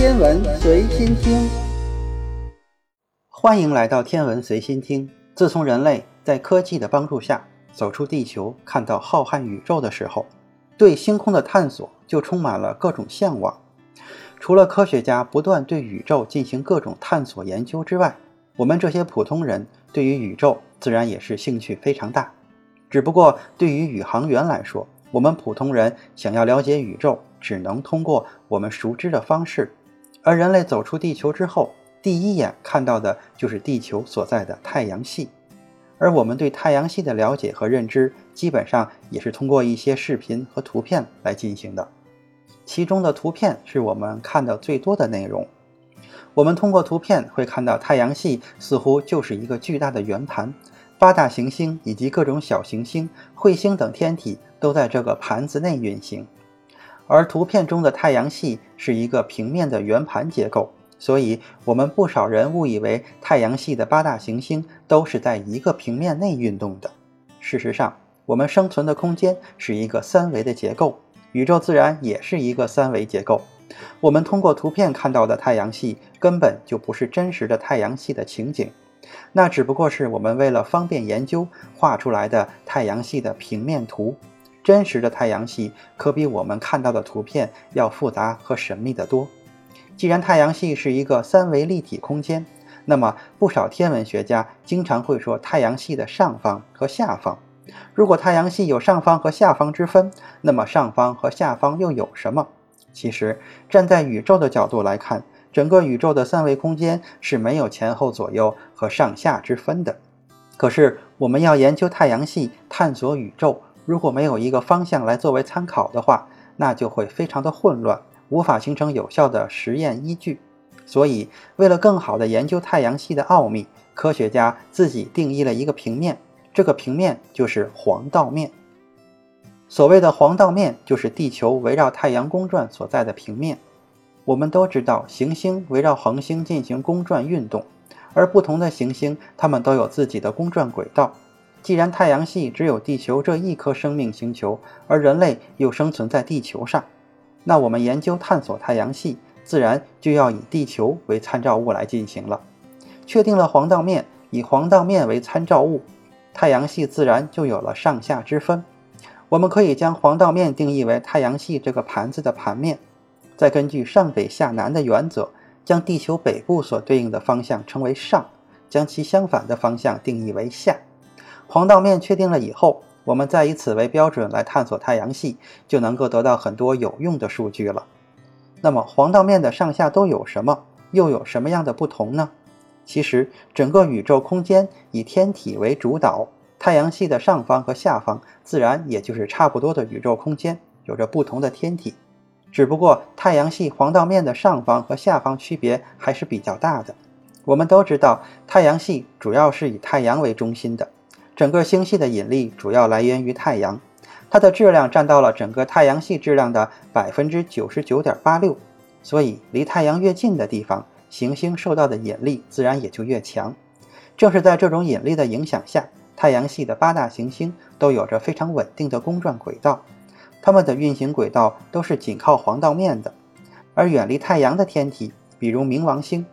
天文随心听，欢迎来到天文随心听。自从人类在科技的帮助下走出地球，看到浩瀚宇宙的时候，对星空的探索就充满了各种向往。除了科学家不断对宇宙进行各种探索研究之外，我们这些普通人对于宇宙自然也是兴趣非常大。只不过对于宇航员来说，我们普通人想要了解宇宙，只能通过我们熟知的方式。而人类走出地球之后，第一眼看到的就是地球所在的太阳系。而我们对太阳系的了解和认知，基本上也是通过一些视频和图片来进行的。其中的图片是我们看的最多的内容。我们通过图片会看到太阳系似乎就是一个巨大的圆盘，八大行星以及各种小行星、彗星等天体都在这个盘子内运行。而图片中的太阳系是一个平面的圆盘结构，所以我们不少人误以为太阳系的八大行星都是在一个平面内运动的。事实上，我们生存的空间是一个三维的结构。宇宙自然也是一个三维结构，我们通过图片看到的太阳系根本就不是真实的太阳系的情景，那只不过是我们为了方便研究画出来的太阳系的平面图。真实的太阳系可比我们看到的图片要复杂和神秘得多。既然太阳系是一个三维立体空间，那么不少天文学家经常会说太阳系的上方和下方。如果太阳系有上方和下方之分，那么上方和下方又有什么？其实，站在宇宙的角度来看，整个宇宙的三维空间是没有前后左右和上下之分的。可是，我们要研究太阳系、探索宇宙，如果没有一个方向来作为参考的话，那就会非常的混乱，无法形成有效的实验依据。所以，为了更好的研究太阳系的奥秘，科学家自己定义了一个平面。这个平面就是黄道面。所谓的黄道面，就是地球围绕太阳公转所在的平面。我们都知道，行星围绕恒星进行公转运动，而不同的行星，它们都有自己的公转轨道。既然太阳系只有地球这一颗生命星球，而人类又生存在地球上，那我们研究探索太阳系，自然就要以地球为参照物来进行了。确定了黄道面，以黄道面为参照物。太阳系自然就有了上下之分。我们可以将黄道面定义为太阳系这个盘子的盘面，再根据上北下南的原则，将地球北部所对应的方向称为上，将其相反的方向定义为下。黄道面确定了以后，我们再以此为标准来探索太阳系，就能够得到很多有用的数据了。那么黄道面的上下都有什么？又有什么样的不同呢？其实，整个宇宙空间以天体为主导，太阳系的上方和下方自然也就是差不多的宇宙空间，有着不同的天体。只不过，太阳系黄道面的上方和下方区别还是比较大的。我们都知道，太阳系主要是以太阳为中心的，整个星系的引力主要来源于太阳，它的质量占到了整个太阳系质量的百分之九十九点八六。所以，离太阳越近的地方，行星受到的引力自然也就越强。正是在这种引力的影响下，太阳系的八大行星都有着非常稳定的公转轨道，它们的运行轨道都是紧靠黄道面的。而远离太阳的天体，比如冥王星，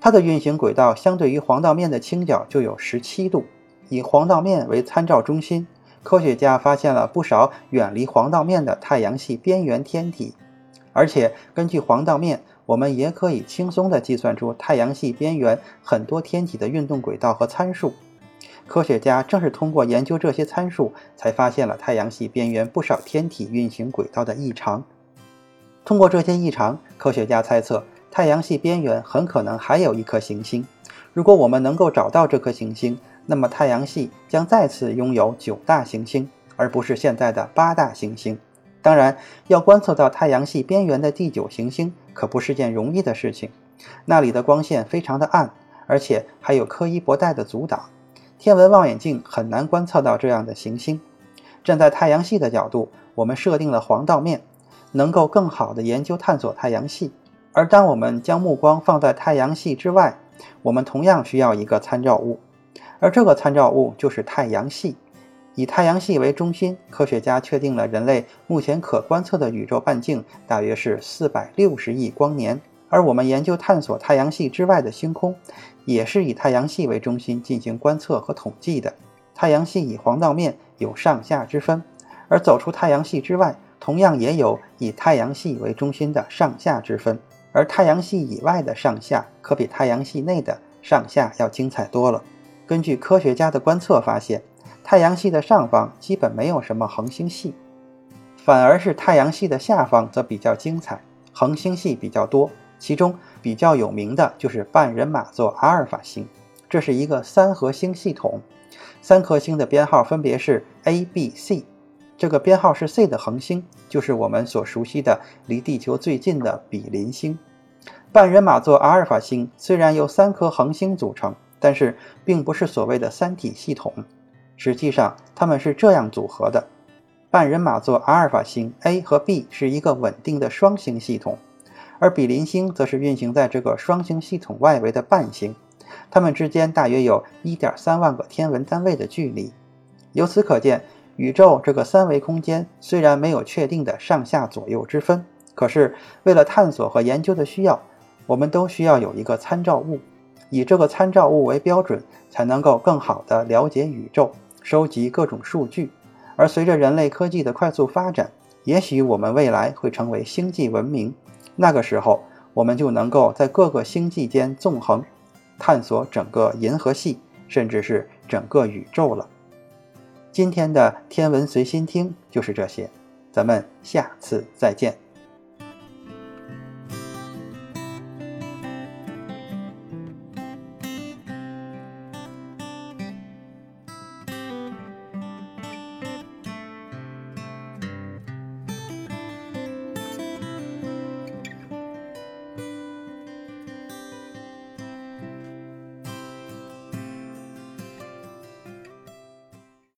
它的运行轨道相对于黄道面的倾角就有十七度。以黄道面为参照中心，科学家发现了不少远离黄道面的太阳系边缘天体，而且根据黄道面。我们也可以轻松地计算出太阳系边缘很多天体的运动轨道和参数。科学家正是通过研究这些参数，才发现了太阳系边缘不少天体运行轨道的异常。通过这些异常，科学家猜测太阳系边缘很可能还有一颗行星。如果我们能够找到这颗行星，那么太阳系将再次拥有九大行星，而不是现在的八大行星。当然，要观测到太阳系边缘的第九行星可不是件容易的事情，那里的光线非常的暗，而且还有柯伊伯带的阻挡，天文望远镜很难观测到这样的行星。站在太阳系的角度，我们设定了黄道面，能够更好的研究探索太阳系。而当我们将目光放在太阳系之外，我们同样需要一个参照物，而这个参照物就是太阳系。以太阳系为中心，科学家确定了人类目前可观测的宇宙半径大约是四百六十亿光年，而我们研究探索太阳系之外的星空，也是以太阳系为中心进行观测和统计的。太阳系以黄道面有上下之分，而走出太阳系之外，同样也有以太阳系为中心的上下之分。而太阳系以外的上下，可比太阳系内的上下要精彩多了。根据科学家的观测发现，太阳系的上方基本没有什么恒星系，反而是太阳系的下方则比较精彩，恒星系比较多。其中比较有名的就是半人马座阿尔法星，这是一个三合星系统，三颗星的编号分别是 A、B、C。这个编号是 C 的恒星，就是我们所熟悉的离地球最近的比邻星。半人马座阿尔法星虽然由三颗恒星组成，但是并不是所谓的三体系统。实际上，它们是这样组合的：半人马座阿尔法星 A 和 B 是一个稳定的双星系统，而比邻星则是运行在这个双星系统外围的半星，它们之间大约有一点三万个天文单位的距离。由此可见。宇宙这个三维空间虽然没有确定的上下左右之分，可是为了探索和研究的需要，我们都需要有一个参照物，以这个参照物为标准，才能够更好地了解宇宙，收集各种数据。而随着人类科技的快速发展，也许我们未来会成为星际文明，那个时候我们就能够在各个星际间纵横，探索整个银河系，甚至是整个宇宙了。今天的天文随心听就是这些，咱们下次再见。